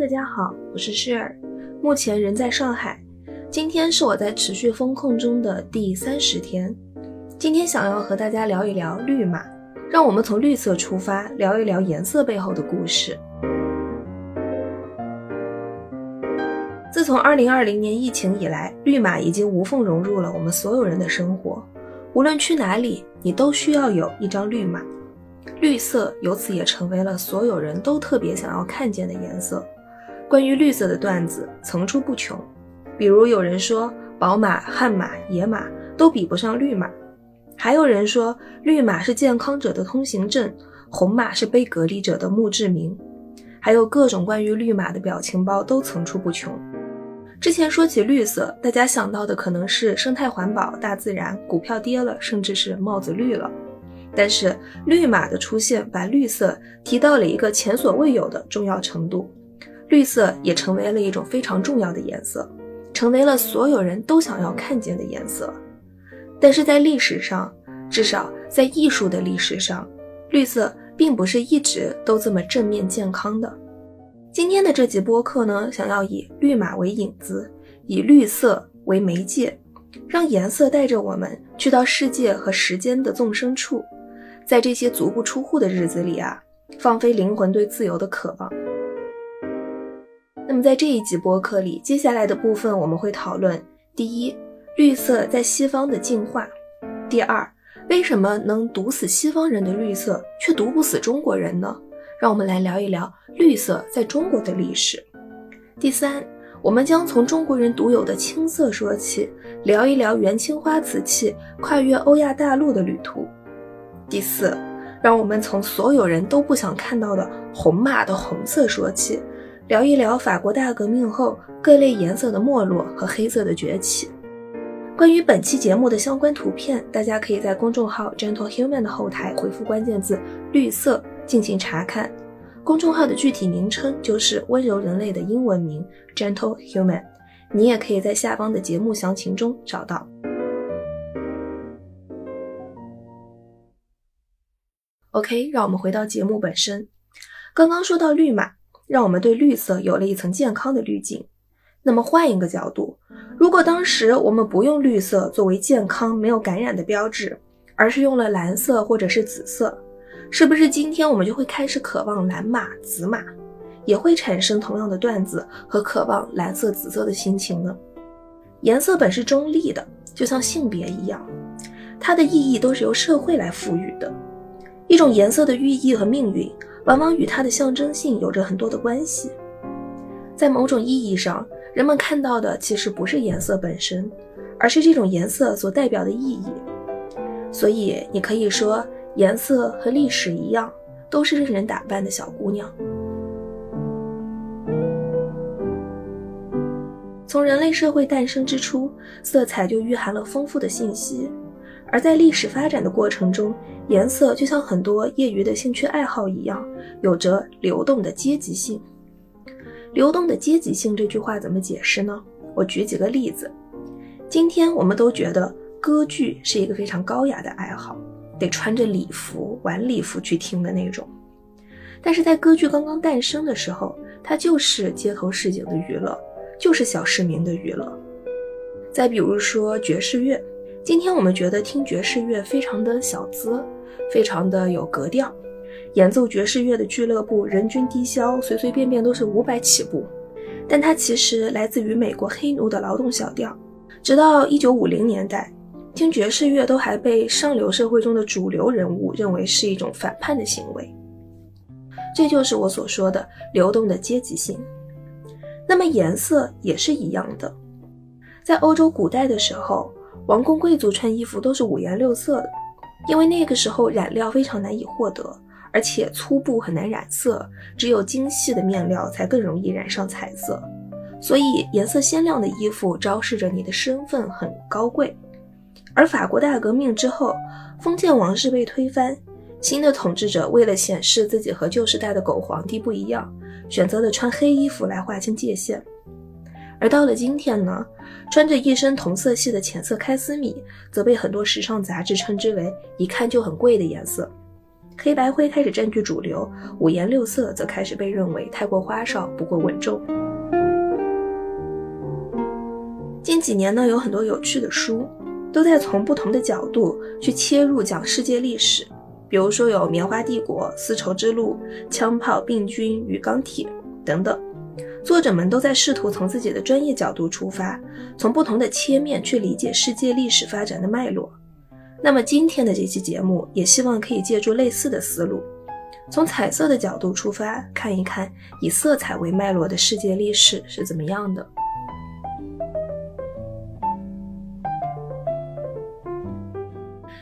大家好，我是诗儿，目前人在上海。今天是我在持续风控中的第三十天。今天想要和大家聊一聊绿码，让我们从绿色出发，聊一聊颜色背后的故事。自从二零二零年疫情以来，绿码已经无缝融入了我们所有人的生活。无论去哪里，你都需要有一张绿码。绿色由此也成为了所有人都特别想要看见的颜色。关于绿色的段子层出不穷，比如有人说宝马、悍马、野马都比不上绿马，还有人说绿马是健康者的通行证，红马是被隔离者的墓志铭，还有各种关于绿马的表情包都层出不穷。之前说起绿色，大家想到的可能是生态环保、大自然，股票跌了，甚至是帽子绿了。但是绿码的出现，把绿色提到了一个前所未有的重要程度，绿色也成为了一种非常重要的颜色，成为了所有人都想要看见的颜色。但是在历史上，至少在艺术的历史上，绿色并不是一直都这么正面健康的。今天的这集播客呢，想要以绿马为引子，以绿色为媒介，让颜色带着我们去到世界和时间的纵深处。在这些足不出户的日子里啊，放飞灵魂对自由的渴望。那么在这一集播客里，接下来的部分我们会讨论：第一，绿色在西方的进化；第二，为什么能毒死西方人的绿色却毒不死中国人呢？让我们来聊一聊绿色在中国的历史。第三，我们将从中国人独有的青色说起，聊一聊元青花瓷器跨越欧亚大陆的旅途。第四，让我们从所有人都不想看到的红马的红色说起，聊一聊法国大革命后各类颜色的没落和黑色的崛起。关于本期节目的相关图片，大家可以在公众号 Gentle Human 的后台回复关键字“绿色”进行查看。公众号的具体名称就是“温柔人类”的英文名 Gentle Human。你也可以在下方的节目详情中找到。OK，让我们回到节目本身。刚刚说到绿码，让我们对绿色有了一层健康的滤镜。那么换一个角度，如果当时我们不用绿色作为健康、没有感染的标志，而是用了蓝色或者是紫色，是不是今天我们就会开始渴望蓝码、紫码，也会产生同样的段子和渴望蓝色、紫色的心情呢？颜色本是中立的，就像性别一样，它的意义都是由社会来赋予的。一种颜色的寓意和命运，往往与它的象征性有着很多的关系。在某种意义上，人们看到的其实不是颜色本身，而是这种颜色所代表的意义。所以，你可以说，颜色和历史一样，都是任人打扮的小姑娘。从人类社会诞生之初，色彩就蕴含了丰富的信息。而在历史发展的过程中，颜色就像很多业余的兴趣爱好一样，有着流动的阶级性。流动的阶级性这句话怎么解释呢？我举几个例子。今天我们都觉得歌剧是一个非常高雅的爱好，得穿着礼服、晚礼服去听的那种。但是在歌剧刚刚诞生的时候，它就是街头市井的娱乐，就是小市民的娱乐。再比如说爵士乐。今天我们觉得听爵士乐非常的小资，非常的有格调。演奏爵士乐的俱乐部人均低消随随便便都是五百起步，但它其实来自于美国黑奴的劳动小调。直到一九五零年代，听爵士乐都还被上流社会中的主流人物认为是一种反叛的行为。这就是我所说的流动的阶级性。那么颜色也是一样的，在欧洲古代的时候。王公贵族穿衣服都是五颜六色的，因为那个时候染料非常难以获得，而且粗布很难染色，只有精细的面料才更容易染上彩色。所以颜色鲜亮的衣服昭示着你的身份很高贵。而法国大革命之后，封建王室被推翻，新的统治者为了显示自己和旧时代的狗皇帝不一样，选择了穿黑衣服来划清界限。而到了今天呢，穿着一身同色系的浅色开司米，则被很多时尚杂志称之为一看就很贵的颜色。黑白灰开始占据主流，五颜六色则开始被认为太过花哨，不够稳重。近几年呢，有很多有趣的书，都在从不同的角度去切入讲世界历史，比如说有《棉花帝国》《丝绸之路》《枪炮、病菌与钢铁》等等。作者们都在试图从自己的专业角度出发，从不同的切面去理解世界历史发展的脉络。那么今天的这期节目也希望可以借助类似的思路，从彩色的角度出发，看一看以色彩为脉络的世界历史是怎么样的。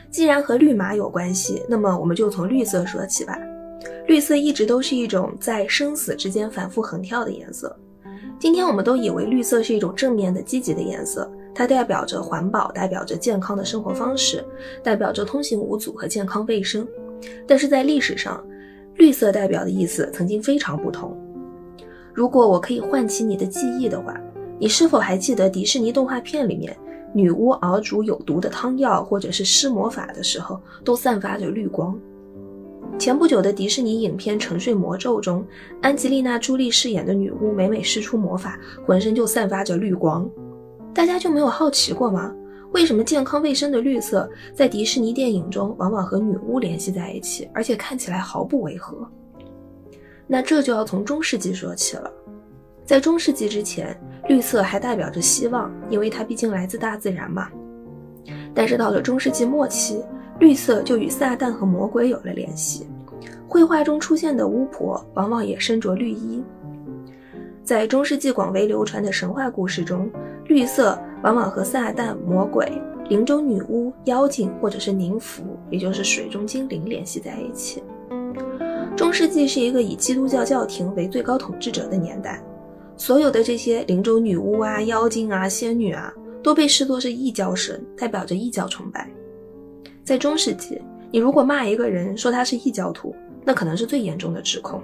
既然和绿马有关系，那么我们就从绿色说起吧。绿色一直都是一种在生死之间反复横跳的颜色。今天我们都以为绿色是一种正面的、积极的颜色，它代表着环保，代表着健康的生活方式，代表着通行无阻和健康卫生。但是在历史上，绿色代表的意思曾经非常不同。如果我可以唤起你的记忆的话，你是否还记得迪士尼动画片里面女巫熬煮有毒的汤药，或者是施魔法的时候，都散发着绿光？前不久的迪士尼影片《沉睡魔咒》中，安吉丽娜·朱莉饰演的女巫每每施出魔法，浑身就散发着绿光。大家就没有好奇过吗？为什么健康卫生的绿色在迪士尼电影中往往和女巫联系在一起，而且看起来毫不违和？那这就要从中世纪说起了。在中世纪之前，绿色还代表着希望，因为它毕竟来自大自然嘛。但是到了中世纪末期，绿色就与撒旦和魔鬼有了联系，绘画中出现的巫婆往往也身着绿衣。在中世纪广为流传的神话故事中，绿色往往和撒旦、魔鬼、林中女巫、妖精或者是宁芙，也就是水中精灵联系在一起。中世纪是一个以基督教教廷为最高统治者的年代，所有的这些林中女巫啊、妖精啊、仙女啊，都被视作是异教神，代表着异教崇拜。在中世纪，你如果骂一个人说他是异教徒，那可能是最严重的指控。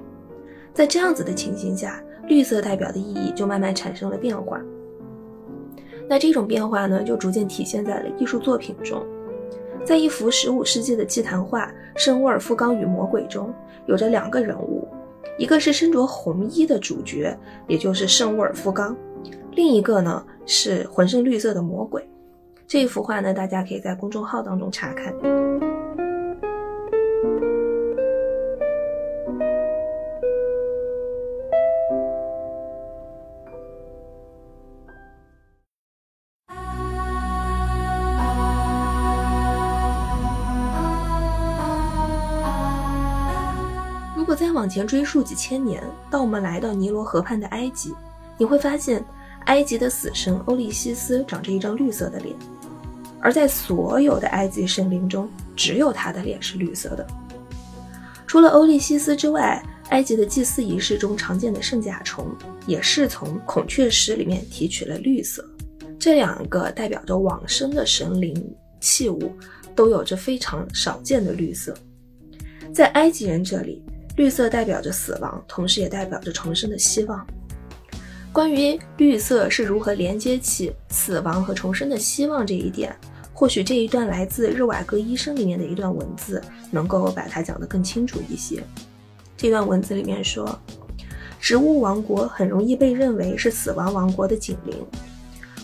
在这样子的情形下，绿色代表的意义就慢慢产生了变化。那这种变化呢，就逐渐体现在了艺术作品中。在一幅十五世纪的祭坛画《圣沃尔夫冈与魔鬼》中，有着两个人物，一个是身着红衣的主角，也就是圣沃尔夫冈，另一个呢是浑身绿色的魔鬼。这一幅画呢，大家可以在公众号当中查看。往前追溯几千年，到我们来到尼罗河畔的埃及，你会发现，埃及的死神欧利西斯长着一张绿色的脸。而在所有的埃及神灵中，只有他的脸是绿色的。除了欧利西斯之外，埃及的祭祀仪式中常见的圣甲虫也是从孔雀石里面提取了绿色。这两个代表着往生的神灵器物，都有着非常少见的绿色。在埃及人这里，绿色代表着死亡，同时也代表着重生的希望。关于绿色是如何连接起死亡和重生的希望这一点。或许这一段来自日瓦戈医生里面的一段文字，能够把它讲得更清楚一些。这段文字里面说，植物王国很容易被认为是死亡王国的警铃。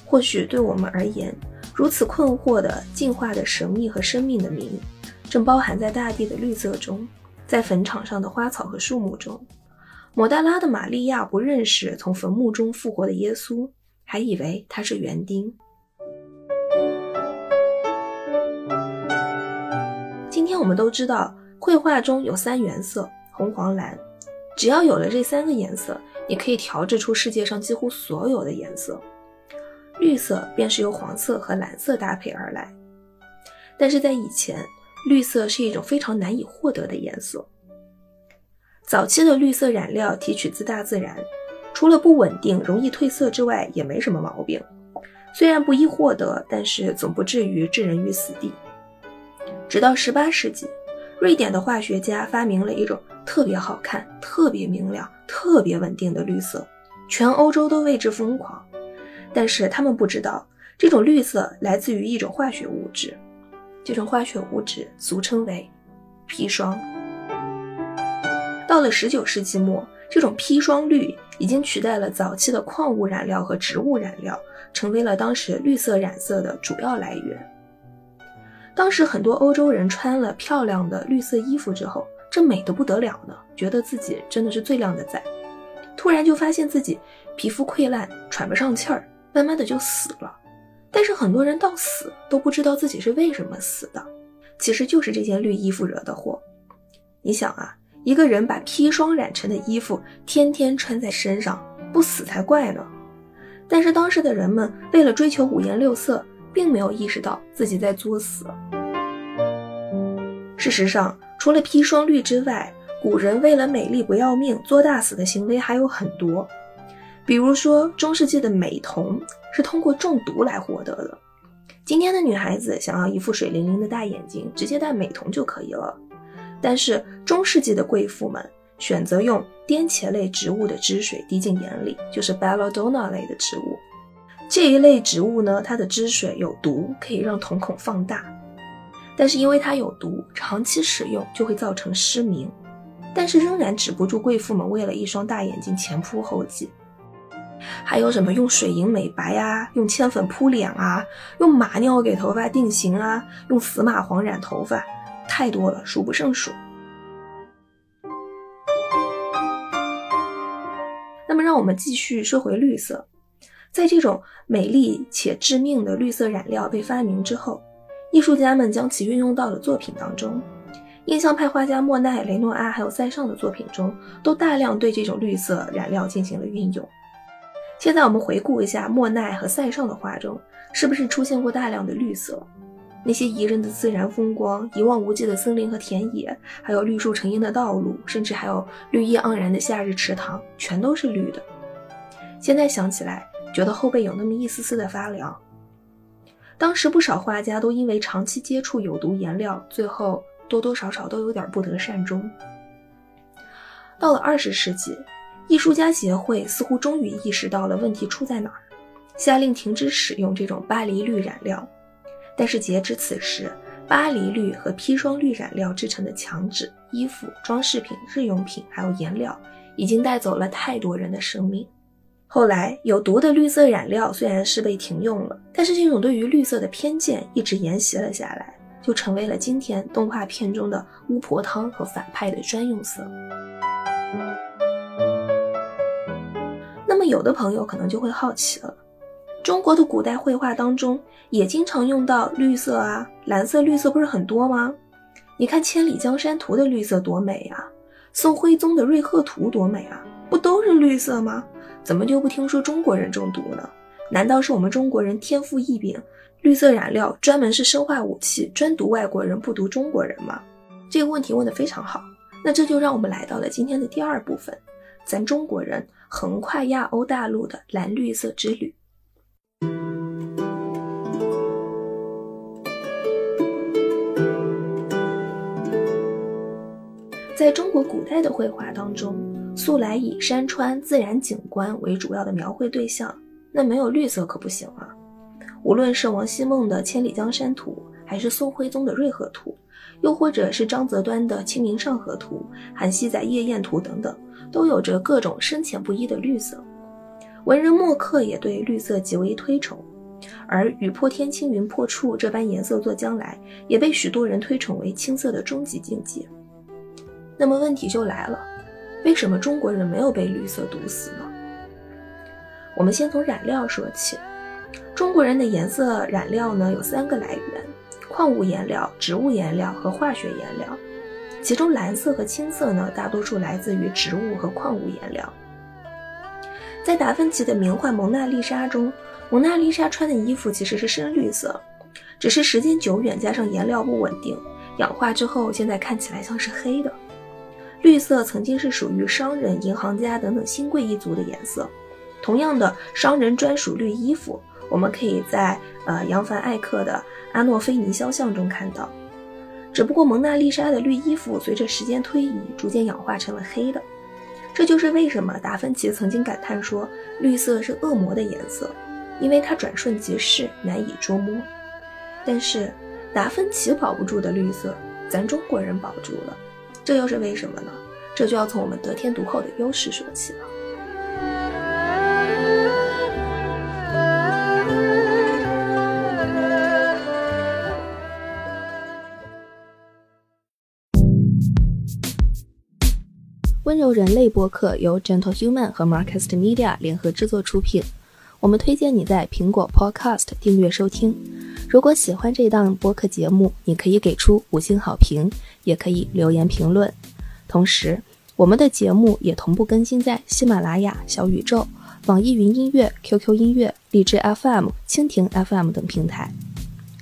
或许对我们而言，如此困惑的进化的神秘和生命的谜，正包含在大地的绿色中，在坟场上的花草和树木中。抹大拉的玛利亚不认识从坟墓中复活的耶稣，还以为他是园丁。今天我们都知道，绘画中有三原色：红、黄、蓝。只要有了这三个颜色，你可以调制出世界上几乎所有的颜色。绿色便是由黄色和蓝色搭配而来。但是在以前，绿色是一种非常难以获得的颜色。早期的绿色染料提取自大自然，除了不稳定、容易褪色之外，也没什么毛病。虽然不易获得，但是总不至于置人于死地。直到十八世纪，瑞典的化学家发明了一种特别好看、特别明亮、特别稳定的绿色，全欧洲都为之疯狂。但是他们不知道，这种绿色来自于一种化学物质，这种化学物质俗称为砒霜。到了十九世纪末，这种砒霜绿已经取代了早期的矿物染料和植物染料，成为了当时绿色染色的主要来源。当时很多欧洲人穿了漂亮的绿色衣服之后，这美得不得了呢，觉得自己真的是最靓的仔。突然就发现自己皮肤溃烂，喘不上气儿，慢慢的就死了。但是很多人到死都不知道自己是为什么死的，其实就是这件绿衣服惹的祸。你想啊，一个人把砒霜染成的衣服天天穿在身上，不死才怪呢。但是当时的人们为了追求五颜六色，并没有意识到自己在作死。事实上，除了砒霜绿之外，古人为了美丽不要命、作大死的行为还有很多。比如说，中世纪的美瞳是通过中毒来获得的。今天的女孩子想要一副水灵灵的大眼睛，直接戴美瞳就可以了。但是中世纪的贵妇们选择用颠茄类植物的汁水滴进眼里，就是 belladonna 类的植物。这一类植物呢，它的汁水有毒，可以让瞳孔放大。但是因为它有毒，长期使用就会造成失明。但是仍然止不住贵妇们为了一双大眼睛前仆后继。还有什么用水银美白啊，用铅粉扑脸啊，用马尿给头发定型啊，用死蚂蟥染头发，太多了，数不胜数。那么，让我们继续说回绿色。在这种美丽且致命的绿色染料被发明之后，艺术家们将其运用到了作品当中。印象派画家莫奈、雷诺阿还有塞尚的作品中，都大量对这种绿色染料进行了运用。现在我们回顾一下莫奈和塞尚的画中，是不是出现过大量的绿色？那些宜人的自然风光、一望无际的森林和田野，还有绿树成荫的道路，甚至还有绿意盎然的夏日池塘，全都是绿的。现在想起来，觉得后背有那么一丝丝的发凉。当时不少画家都因为长期接触有毒颜料，最后多多少少都有点不得善终。到了二十世纪。艺术家协会似乎终于意识到了问题出在哪儿，下令停止使用这种巴黎绿染料。但是截至此时，巴黎绿和砒霜绿染料制成的墙纸、衣服、装饰品、日用品，还有颜料，已经带走了太多人的生命。后来，有毒的绿色染料虽然是被停用了，但是这种对于绿色的偏见一直沿袭了下来，就成为了今天动画片中的巫婆汤和反派的专用色。有的朋友可能就会好奇了：中国的古代绘画当中也经常用到绿色啊，蓝色、绿色不是很多吗？你看《千里江山图》的绿色多美啊，宋徽宗的《瑞鹤图》多美啊，不都是绿色吗？怎么就不听说中国人中毒呢？难道是我们中国人天赋异禀，绿色染料专门是生化武器，专毒外国人不毒中国人吗？这个问题问得非常好。那这就让我们来到了今天的第二部分，咱中国人。横跨亚欧大陆的蓝绿色之旅。在中国古代的绘画当中，素来以山川自然景观为主要的描绘对象，那没有绿色可不行啊！无论是王希孟的《千里江山图》，还是宋徽宗的《瑞鹤图》，又或者是张择端的《清明上河图》、韩熙载《夜宴图》等等。都有着各种深浅不一的绿色，文人墨客也对绿色极为推崇，而雨破天青云破处这般颜色作将来，也被许多人推崇为青色的终极境界。那么问题就来了，为什么中国人没有被绿色毒死呢？我们先从染料说起，中国人的颜色染料呢有三个来源：矿物颜料、植物颜料和化学颜料。其中蓝色和青色呢，大多数来自于植物和矿物颜料。在达芬奇的名画《蒙娜丽莎》中，蒙娜丽莎穿的衣服其实是深绿色，只是时间久远加上颜料不稳定，氧化之后现在看起来像是黑的。绿色曾经是属于商人、银行家等等新贵一族的颜色。同样的，商人专属绿衣服，我们可以在呃扬凡艾克的《阿诺菲尼肖像》中看到。只不过蒙娜丽莎的绿衣服随着时间推移，逐渐氧化成了黑的。这就是为什么达芬奇曾经感叹说，绿色是恶魔的颜色，因为它转瞬即逝，难以捉摸。但是达芬奇保不住的绿色，咱中国人保住了，这又是为什么呢？这就要从我们得天独厚的优势说起了。温柔人类播客由 Gentle Human 和 Marcast Media 联合制作出品。我们推荐你在苹果 Podcast 订阅收听。如果喜欢这档播客节目，你可以给出五星好评，也可以留言评论。同时，我们的节目也同步更新在喜马拉雅、小宇宙、网易云音乐、QQ 音乐、荔枝 FM、蜻蜓 FM 等平台。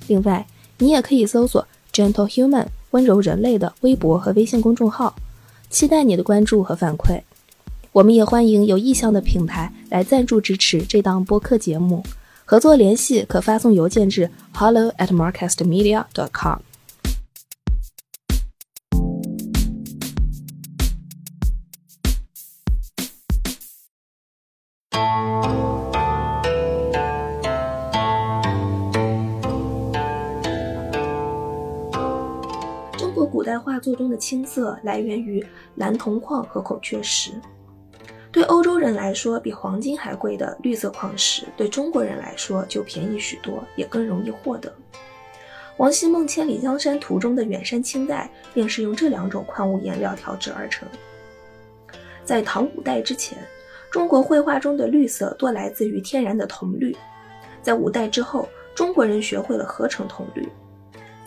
另外，你也可以搜索 Gentle Human 温柔人类的微博和微信公众号。期待你的关注和反馈。我们也欢迎有意向的品牌来赞助支持这档播客节目。合作联系可发送邮件至 hello at marcastmedia dot com。古代画作中的青色来源于蓝铜矿和孔雀石。对欧洲人来说，比黄金还贵的绿色矿石，对中国人来说就便宜许多，也更容易获得。王希孟《千里江山图》中的远山青黛，便是用这两种矿物颜料调制而成。在唐五代之前，中国绘画中的绿色多来自于天然的铜绿。在五代之后，中国人学会了合成铜绿。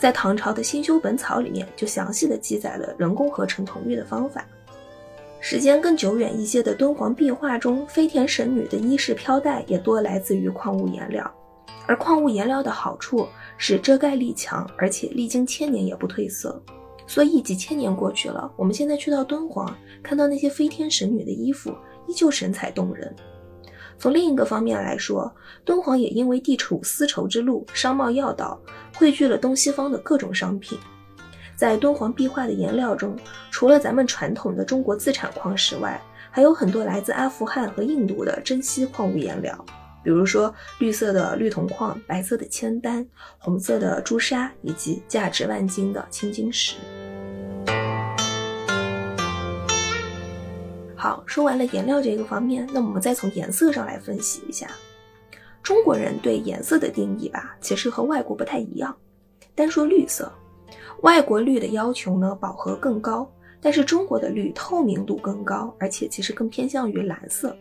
在唐朝的《新修本草》里面，就详细的记载了人工合成铜绿的方法。时间更久远一些的敦煌壁画中，飞田神女的衣饰飘带也多来自于矿物颜料。而矿物颜料的好处是遮盖力强，而且历经千年也不褪色。所以几千年过去了，我们现在去到敦煌，看到那些飞天神女的衣服依旧神采动人。从另一个方面来说，敦煌也因为地处丝绸之路、商贸要道，汇聚了东西方的各种商品。在敦煌壁画的颜料中，除了咱们传统的中国自产矿石外，还有很多来自阿富汗和印度的珍稀矿物颜料，比如说绿色的绿铜矿、白色的铅丹、红色的朱砂以及价值万金的青金石。好，说完了颜料这个方面，那我们再从颜色上来分析一下。中国人对颜色的定义吧，其实和外国不太一样。单说绿色。外国绿的要求呢，饱和更高，但是中国的绿透明度更高，而且其实更偏向于蓝色。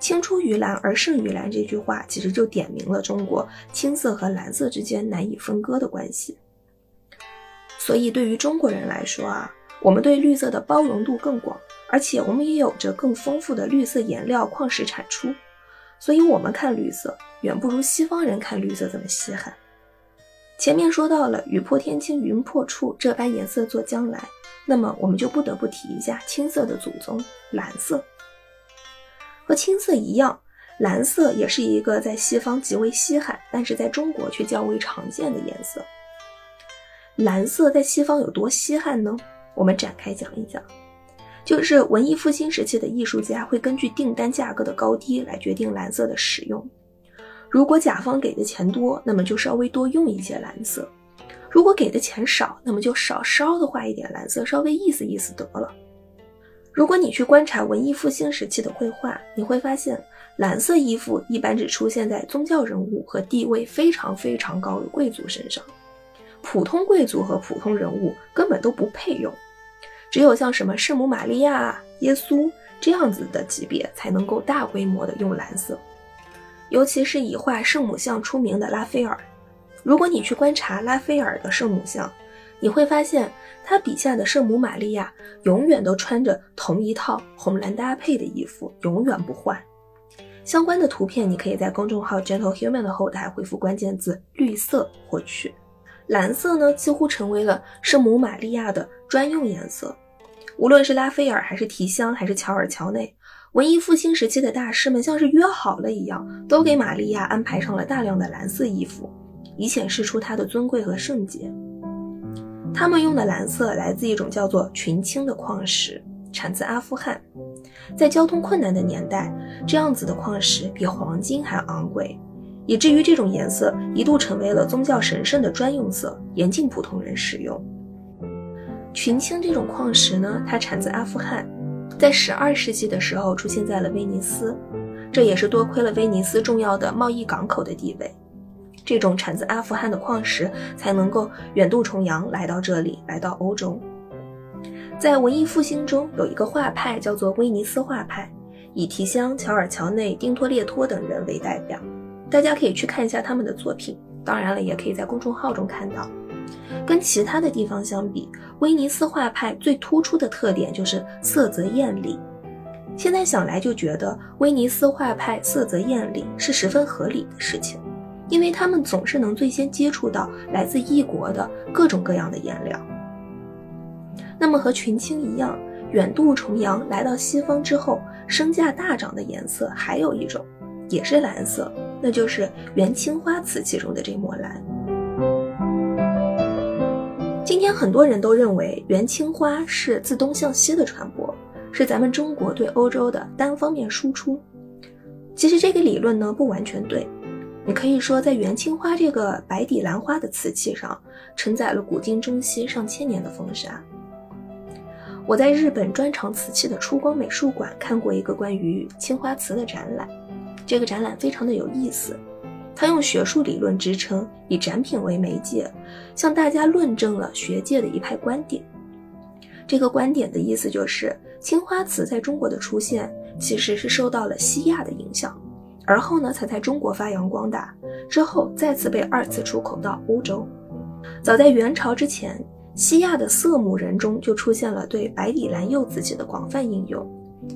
青出于蓝而胜于蓝这句话，其实就点明了中国青色和蓝色之间难以分割的关系。所以对于中国人来说啊，我们对绿色的包容度更广，而且我们也有着更丰富的绿色颜料矿石产出，所以我们看绿色远不如西方人看绿色这么稀罕。前面说到了“雨破天青，云破处”这般颜色做将来，那么我们就不得不提一下青色的祖宗——蓝色。和青色一样，蓝色也是一个在西方极为稀罕，但是在中国却较为常见的颜色。蓝色在西方有多稀罕呢？我们展开讲一讲。就是文艺复兴时期的艺术家会根据订单价格的高低来决定蓝色的使用。如果甲方给的钱多，那么就稍微多用一些蓝色；如果给的钱少，那么就少稍的画一点蓝色，稍微意思意思得了。如果你去观察文艺复兴时期的绘画，你会发现蓝色衣服一般只出现在宗教人物和地位非常非常高的贵族身上，普通贵族和普通人物根本都不配用，只有像什么圣母玛利亚、耶稣这样子的级别才能够大规模的用蓝色。尤其是以画圣母像出名的拉斐尔，如果你去观察拉斐尔的圣母像，你会发现他笔下的圣母玛利亚永远都穿着同一套红蓝搭配的衣服，永远不换。相关的图片你可以在公众号 Gentle Human 的后台回复关键字“绿色”获取。蓝色呢，几乎成为了圣母玛利亚的专用颜色，无论是拉斐尔，还是提香，还是乔尔乔内。文艺复兴时期的大师们像是约好了一样，都给玛利亚安排上了大量的蓝色衣服，以显示出她的尊贵和圣洁。他们用的蓝色来自一种叫做群青的矿石，产自阿富汗。在交通困难的年代，这样子的矿石比黄金还昂贵，以至于这种颜色一度成为了宗教神圣的专用色，严禁普通人使用。群青这种矿石呢，它产自阿富汗，在十二世纪的时候出现在了威尼斯，这也是多亏了威尼斯重要的贸易港口的地位。这种产自阿富汗的矿石才能够远渡重洋来到这里，来到欧洲。在文艺复兴中，有一个画派叫做威尼斯画派，以提香、乔尔乔内、丁托列托等人为代表。大家可以去看一下他们的作品，当然了，也可以在公众号中看到。跟其他的地方相比，威尼斯画派最突出的特点就是色泽艳丽。现在想来就觉得威尼斯画派色泽艳丽是十分合理的事情。因为他们总是能最先接触到来自异国的各种各样的颜料。那么和群青一样，远渡重洋来到西方之后，身价大涨的颜色还有一种，也是蓝色，那就是元青花瓷器中的这抹蓝。今天很多人都认为元青花是自东向西的传播，是咱们中国对欧洲的单方面输出。其实这个理论呢不完全对。你可以说，在元青花这个白底蓝花的瓷器上，承载了古今中西上千年的风沙。我在日本专长瓷器的出光美术馆看过一个关于青花瓷的展览，这个展览非常的有意思，他用学术理论支撑，以展品为媒介，向大家论证了学界的一派观点。这个观点的意思就是，青花瓷在中国的出现，其实是受到了西亚的影响。而后呢，才在中国发扬光大，之后再次被二次出口到欧洲。早在元朝之前，西亚的色目人中就出现了对白底蓝釉瓷器的广泛应用，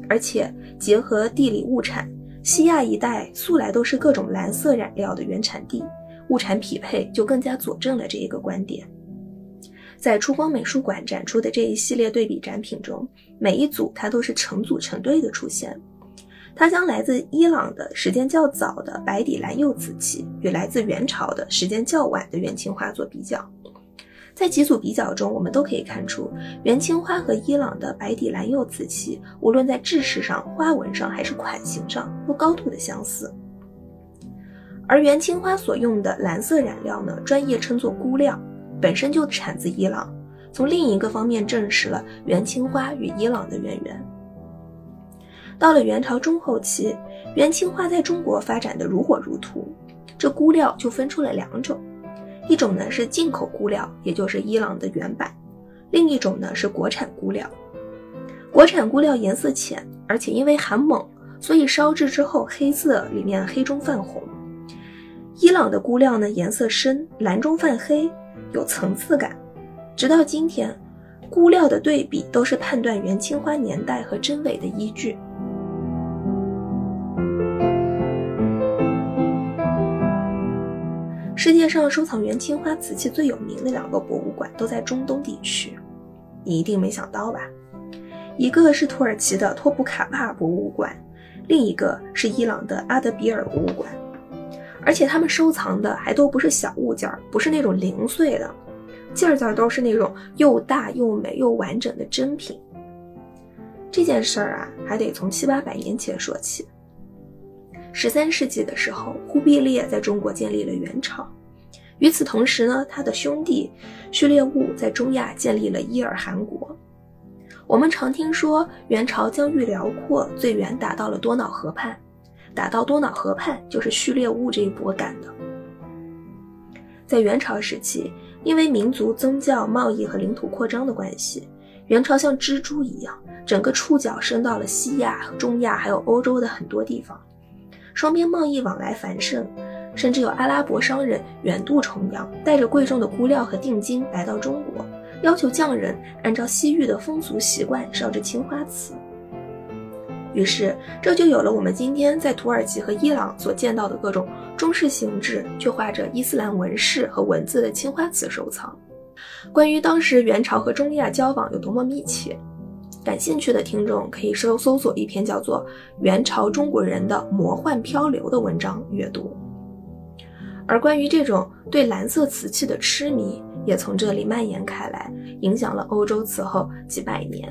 而且结合地理物产，西亚一带素来都是各种蓝色染料的原产地，物产匹配就更加佐证了这一个观点。在出光美术馆展出的这一系列对比展品中，每一组它都是成组成对的出现。它将来自伊朗的时间较早的白底蓝釉瓷器与来自元朝的时间较晚的元青花做比较，在几组比较中，我们都可以看出元青花和伊朗的白底蓝釉瓷器，无论在制式上、花纹上还是款型上，都高度的相似。而元青花所用的蓝色染料呢，专业称作钴料，本身就产自伊朗，从另一个方面证实了元青花与伊朗的渊源。到了元朝中后期，元青花在中国发展的如火如荼，这钴料就分出了两种，一种呢是进口钴料，也就是伊朗的原版；另一种呢是国产钴料。国产钴料颜色浅，而且因为含锰，所以烧制之后黑色，里面黑中泛红。伊朗的钴料呢颜色深，蓝中泛黑，有层次感。直到今天，钴料的对比都是判断元青花年代和真伪的依据。世界上收藏元青花瓷器最有名的两个博物馆都在中东地区，你一定没想到吧？一个是土耳其的托普卡帕博物馆，另一个是伊朗的阿德比尔博物馆。而且他们收藏的还都不是小物件，不是那种零碎的，件件都是那种又大又美又完整的珍品。这件事儿啊，还得从七八百年前说起。十三世纪的时候，忽必烈在中国建立了元朝。与此同时呢，他的兄弟序列兀在中亚建立了伊尔汗国。我们常听说元朝疆域辽阔，最远打到了多瑙河畔。打到多瑙河畔就是序列兀这一波干的。在元朝时期，因为民族、宗教、贸易和领土扩张的关系，元朝像蜘蛛一样，整个触角伸到了西亚、中亚还有欧洲的很多地方。双边贸易往来繁盛，甚至有阿拉伯商人远渡重洋，带着贵重的钴料和定金来到中国，要求匠人按照西域的风俗习惯烧制青花瓷。于是，这就有了我们今天在土耳其和伊朗所见到的各种中式形制却画着伊斯兰纹饰和文字的青花瓷收藏。关于当时元朝和中亚交往有多么密切。感兴趣的听众可以搜搜索一篇叫做《元朝中国人的魔幻漂流》的文章阅读，而关于这种对蓝色瓷器的痴迷，也从这里蔓延开来，影响了欧洲此后几百年。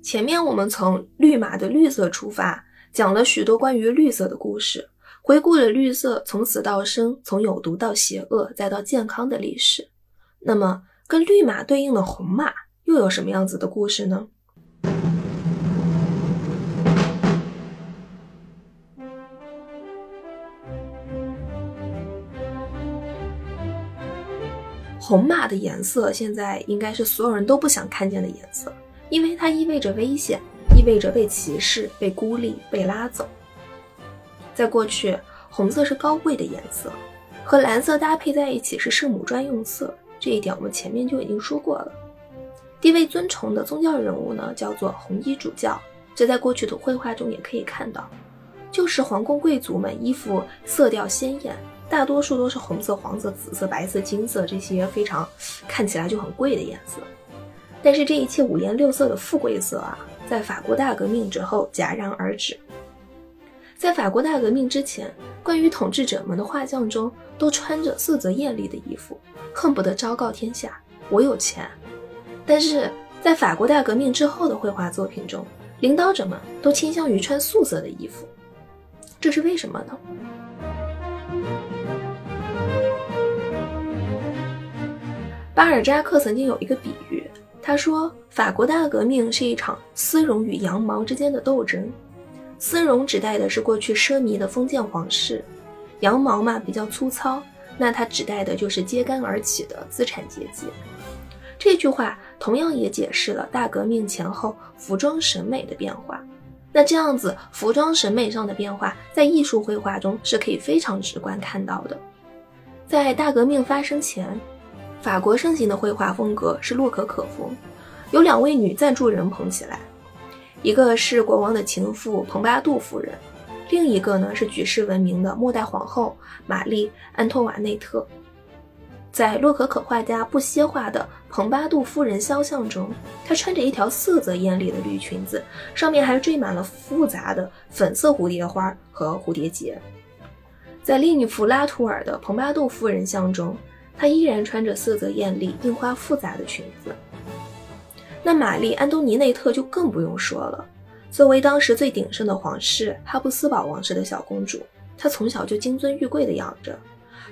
前面我们从绿马的绿色出发，讲了许多关于绿色的故事，回顾了绿色从死到生、从有毒到邪恶再到健康的历史。那么，跟绿马对应的红马又有什么样子的故事呢？红马的颜色现在应该是所有人都不想看见的颜色，因为它意味着危险，意味着被歧视、被孤立、被拉走。在过去，红色是高贵的颜色，和蓝色搭配在一起是圣母专用色，这一点我们前面就已经说过了。地位尊崇的宗教人物呢，叫做红衣主教，这在过去的绘画中也可以看到，就是皇宫贵族们衣服色调鲜艳。大多数都是红色、黄色、紫色、白色、金色这些非常看起来就很贵的颜色，但是这一切五颜六色的富贵色啊，在法国大革命之后戛然而止。在法国大革命之前，关于统治者们的画像中都穿着色泽艳丽的衣服，恨不得昭告天下我有钱。但是在法国大革命之后的绘画作品中，领导者们都倾向于穿素色的衣服，这是为什么呢？巴尔扎克曾经有一个比喻，他说：“法国大革命是一场丝绒与羊毛之间的斗争。丝绒指代的是过去奢靡的封建皇室，羊毛嘛比较粗糙，那它指代的就是揭竿而起的资产阶级。”这句话同样也解释了大革命前后服装审美的变化。那这样子，服装审美上的变化，在艺术绘画中是可以非常直观看到的。在大革命发生前。法国盛行的绘画风格是洛可可风，有两位女赞助人捧起来，一个是国王的情妇蓬巴杜夫人，另一个呢是举世闻名的末代皇后玛丽安托瓦内特。在洛可可画家不歇画的蓬巴杜夫人肖像中，她穿着一条色泽艳丽的绿裙子，上面还缀满了复杂的粉色蝴蝶花和蝴蝶结。在另一幅拉图尔的蓬巴杜夫人像中。她依然穿着色泽艳丽、印花复杂的裙子。那玛丽·安东尼内特就更不用说了。作为当时最鼎盛的皇室哈布斯堡王室的小公主，她从小就金尊玉贵的养着。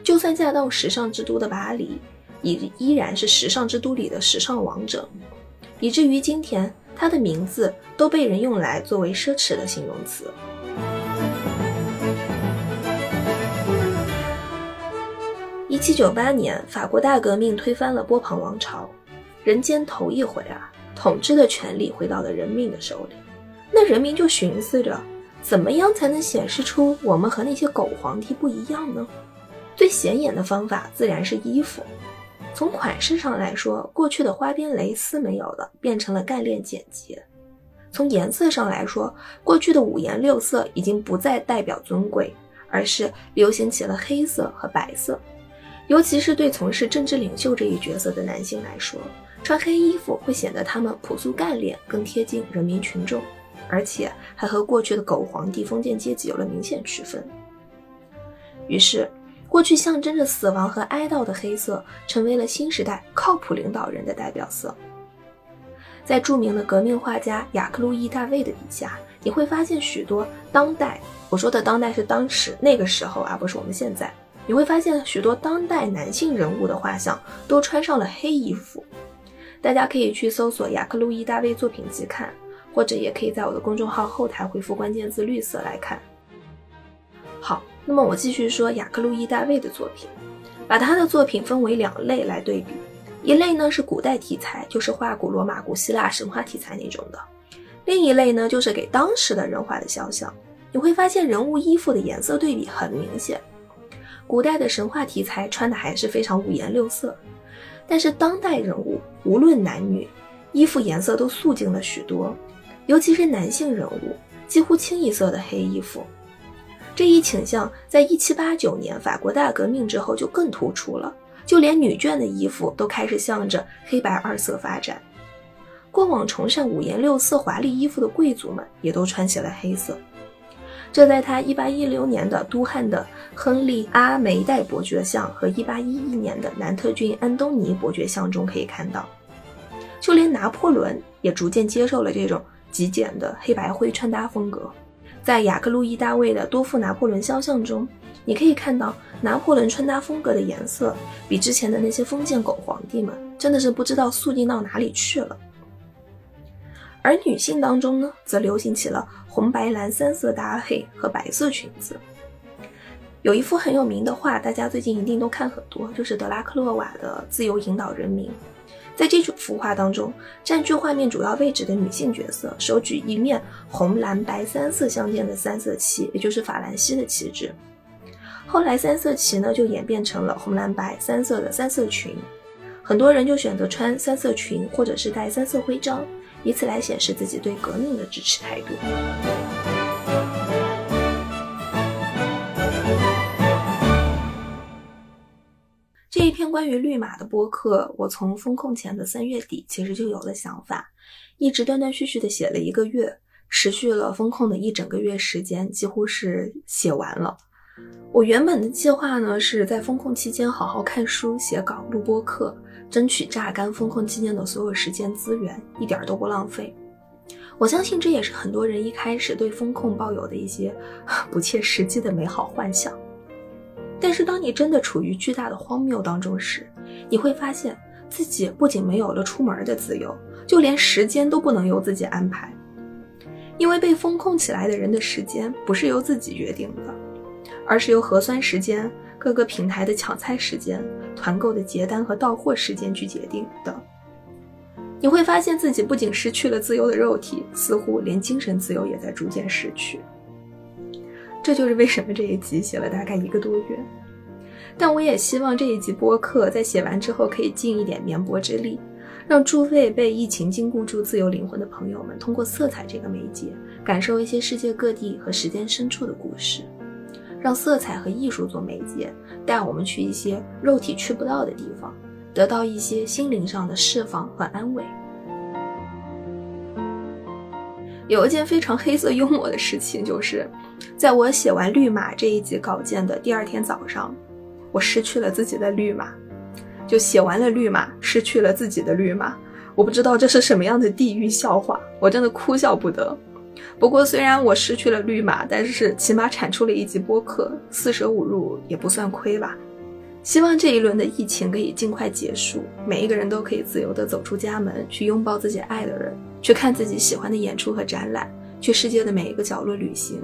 就算嫁到时尚之都的巴黎，也依然是时尚之都里的时尚王者。以至于今天，她的名字都被人用来作为奢侈的形容词。一七九八年，法国大革命推翻了波旁王朝，人间头一回啊，统治的权力回到了人民的手里。那人民就寻思着，怎么样才能显示出我们和那些狗皇帝不一样呢？最显眼的方法自然是衣服。从款式上来说，过去的花边蕾丝没有了，变成了干练简洁；从颜色上来说，过去的五颜六色已经不再代表尊贵，而是流行起了黑色和白色。尤其是对从事政治领袖这一角色的男性来说，穿黑衣服会显得他们朴素干练，更贴近人民群众，而且还和过去的狗皇帝封建阶级有了明显区分。于是，过去象征着死亡和哀悼的黑色，成为了新时代靠谱领导人的代表色。在著名的革命画家雅克·路易·大卫的笔下，你会发现许多当代，我说的当代是当时那个时候而，不是我们现在。你会发现许多当代男性人物的画像都穿上了黑衣服，大家可以去搜索雅克·路易·大卫作品集看，或者也可以在我的公众号后台回复关键字“绿色”来看。好，那么我继续说雅克·路易·大卫的作品，把他的作品分为两类来对比，一类呢是古代题材，就是画古罗马、古希腊神话题材那种的；另一类呢就是给当时的人画的肖像。你会发现人物衣服的颜色对比很明显。古代的神话题材穿的还是非常五颜六色，但是当代人物无论男女，衣服颜色都素净了许多，尤其是男性人物，几乎清一色的黑衣服。这一倾向在一七八九年法国大革命之后就更突出了，就连女眷的衣服都开始向着黑白二色发展。过往崇尚五颜六色华丽衣服的贵族们也都穿起了黑色。这在他1816年的都汉的亨利·阿梅代伯爵像和1811年的南特郡安东尼伯爵像中可以看到。就连拿破仑也逐渐接受了这种极简的黑白灰穿搭风格。在雅克·路易·大卫的多幅拿破仑肖像中，你可以看到拿破仑穿搭风格的颜色比之前的那些封建狗皇帝们真的是不知道肃静到哪里去了。而女性当中呢，则流行起了红白蓝三色搭配和白色裙子。有一幅很有名的画，大家最近一定都看很多，就是德拉克洛瓦的《自由引导人民》。在这幅画当中，占据画面主要位置的女性角色手举一面红蓝白三色相间的三色旗，也就是法兰西的旗帜。后来三色旗呢就演变成了红蓝白三色的三色裙，很多人就选择穿三色裙或者是戴三色徽章，以此来显示自己对革命的支持态度。这一篇关于绿马的播客，我从风控前的三月底其实就有了想法，一直断断续续的写了一个月，持续了风控的一整个月时间，几乎是写完了。我原本的计划呢，是在风控期间好好看书、写稿、录播课，争取榨干风控期间的所有时间资源，一点都不浪费。我相信这也是很多人一开始对风控抱有的一些不切实际的美好幻想。但是，当你真的处于巨大的荒谬当中时，你会发现自己不仅没有了出门的自由，就连时间都不能由自己安排。因为被封控起来的人的时间不是由自己决定的，而是由核酸时间、各个平台的抢菜时间、团购的结单和到货时间去决定的。你会发现自己不仅失去了自由的肉体，似乎连精神自由也在逐渐失去。这就是为什么这一集写了大概一个多月，但我也希望这一集播客在写完之后可以尽一点绵薄之力，让诸位被疫情禁锢住自由灵魂的朋友们，通过色彩这个媒介，感受一些世界各地和时间深处的故事，让色彩和艺术做媒介，带我们去一些肉体去不到的地方，得到一些心灵上的释放和安慰。有一件非常黑色幽默的事情，就是在我写完绿马这一集稿件的第二天早上，我失去了自己的绿马，就写完了绿马，失去了自己的绿马。我不知道这是什么样的地狱笑话，我真的哭笑不得。不过虽然我失去了绿码，但是起码产出了一集播客，四舍五入也不算亏吧。希望这一轮的疫情可以尽快结束，每一个人都可以自由地走出家门，去拥抱自己爱的人，去看自己喜欢的演出和展览，去世界的每一个角落旅行，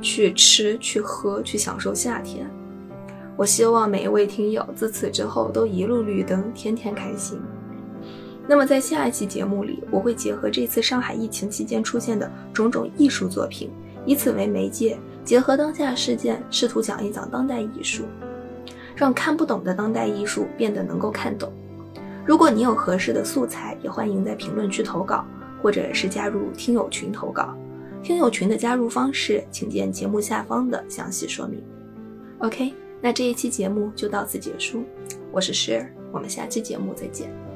去吃、去喝、去享受夏天。我希望每一位听友自此之后都一路绿灯，天天开心。那么在下一期节目里，我会结合这次上海疫情期间出现的种种艺术作品，以此为媒介，结合当下事件，试图讲一讲当代艺术。让看不懂的当代艺术变得能够看懂。如果你有合适的素材，也欢迎在评论区投稿，或者是加入听友群投稿。听友群的加入方式，请见节目下方的详细说明。OK，那这一期节目就到此结束。我是 Share，我们下期节目再见。